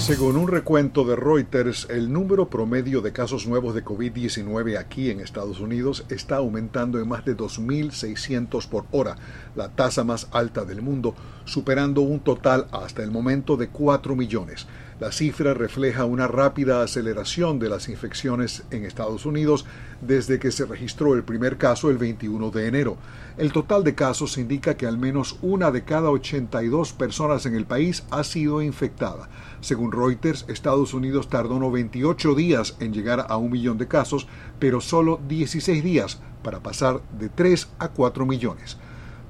Según un recuento de Reuters, el número promedio de casos nuevos de COVID-19 aquí en Estados Unidos está aumentando en más de 2.600 por hora, la tasa más alta del mundo, superando un total hasta el momento de 4 millones. La cifra refleja una rápida aceleración de las infecciones en Estados Unidos desde que se registró el primer caso el 21 de enero. El total de casos indica que al menos una de cada 82 personas en el país ha sido infectada. Según Reuters, Estados Unidos tardó 98 días en llegar a un millón de casos, pero solo 16 días para pasar de 3 a 4 millones.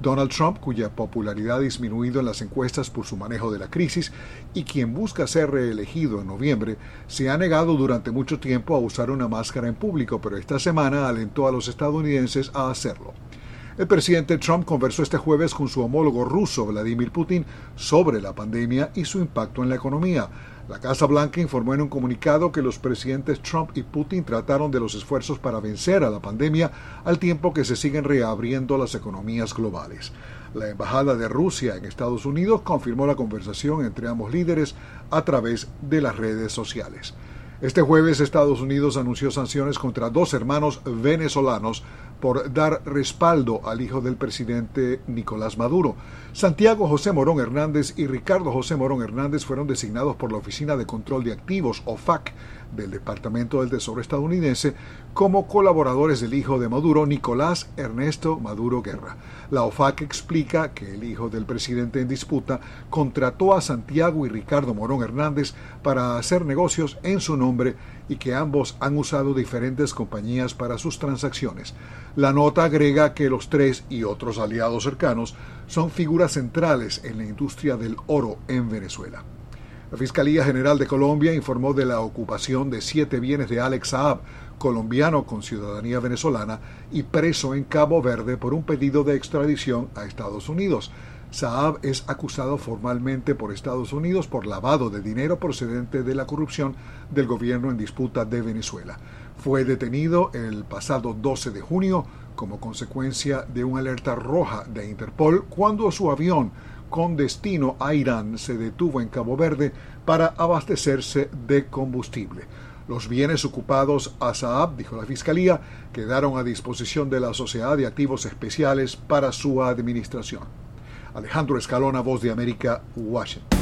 Donald Trump, cuya popularidad ha disminuido en las encuestas por su manejo de la crisis y quien busca ser reelegido en noviembre, se ha negado durante mucho tiempo a usar una máscara en público, pero esta semana alentó a los estadounidenses a hacerlo. El presidente Trump conversó este jueves con su homólogo ruso, Vladimir Putin, sobre la pandemia y su impacto en la economía. La Casa Blanca informó en un comunicado que los presidentes Trump y Putin trataron de los esfuerzos para vencer a la pandemia al tiempo que se siguen reabriendo las economías globales. La Embajada de Rusia en Estados Unidos confirmó la conversación entre ambos líderes a través de las redes sociales. Este jueves Estados Unidos anunció sanciones contra dos hermanos venezolanos por dar respaldo al hijo del presidente Nicolás Maduro. Santiago José Morón Hernández y Ricardo José Morón Hernández fueron designados por la Oficina de Control de Activos, OFAC, del Departamento del Tesoro estadounidense como colaboradores del hijo de Maduro, Nicolás Ernesto Maduro Guerra. La OFAC explica que el hijo del presidente en disputa contrató a Santiago y Ricardo Morón Hernández para hacer negocios en su nombre y que ambos han usado diferentes compañías para sus transacciones. La nota agrega que los tres y otros aliados cercanos son figuras centrales en la industria del oro en Venezuela. La Fiscalía General de Colombia informó de la ocupación de siete bienes de Alex Saab, colombiano con ciudadanía venezolana y preso en Cabo Verde por un pedido de extradición a Estados Unidos. Saab es acusado formalmente por Estados Unidos por lavado de dinero procedente de la corrupción del gobierno en disputa de Venezuela. Fue detenido el pasado 12 de junio como consecuencia de una alerta roja de Interpol cuando su avión con destino a Irán se detuvo en Cabo Verde para abastecerse de combustible. Los bienes ocupados a Saab, dijo la Fiscalía, quedaron a disposición de la Sociedad de Activos Especiales para su administración. Alejandro Escalona, Voz de América, Washington.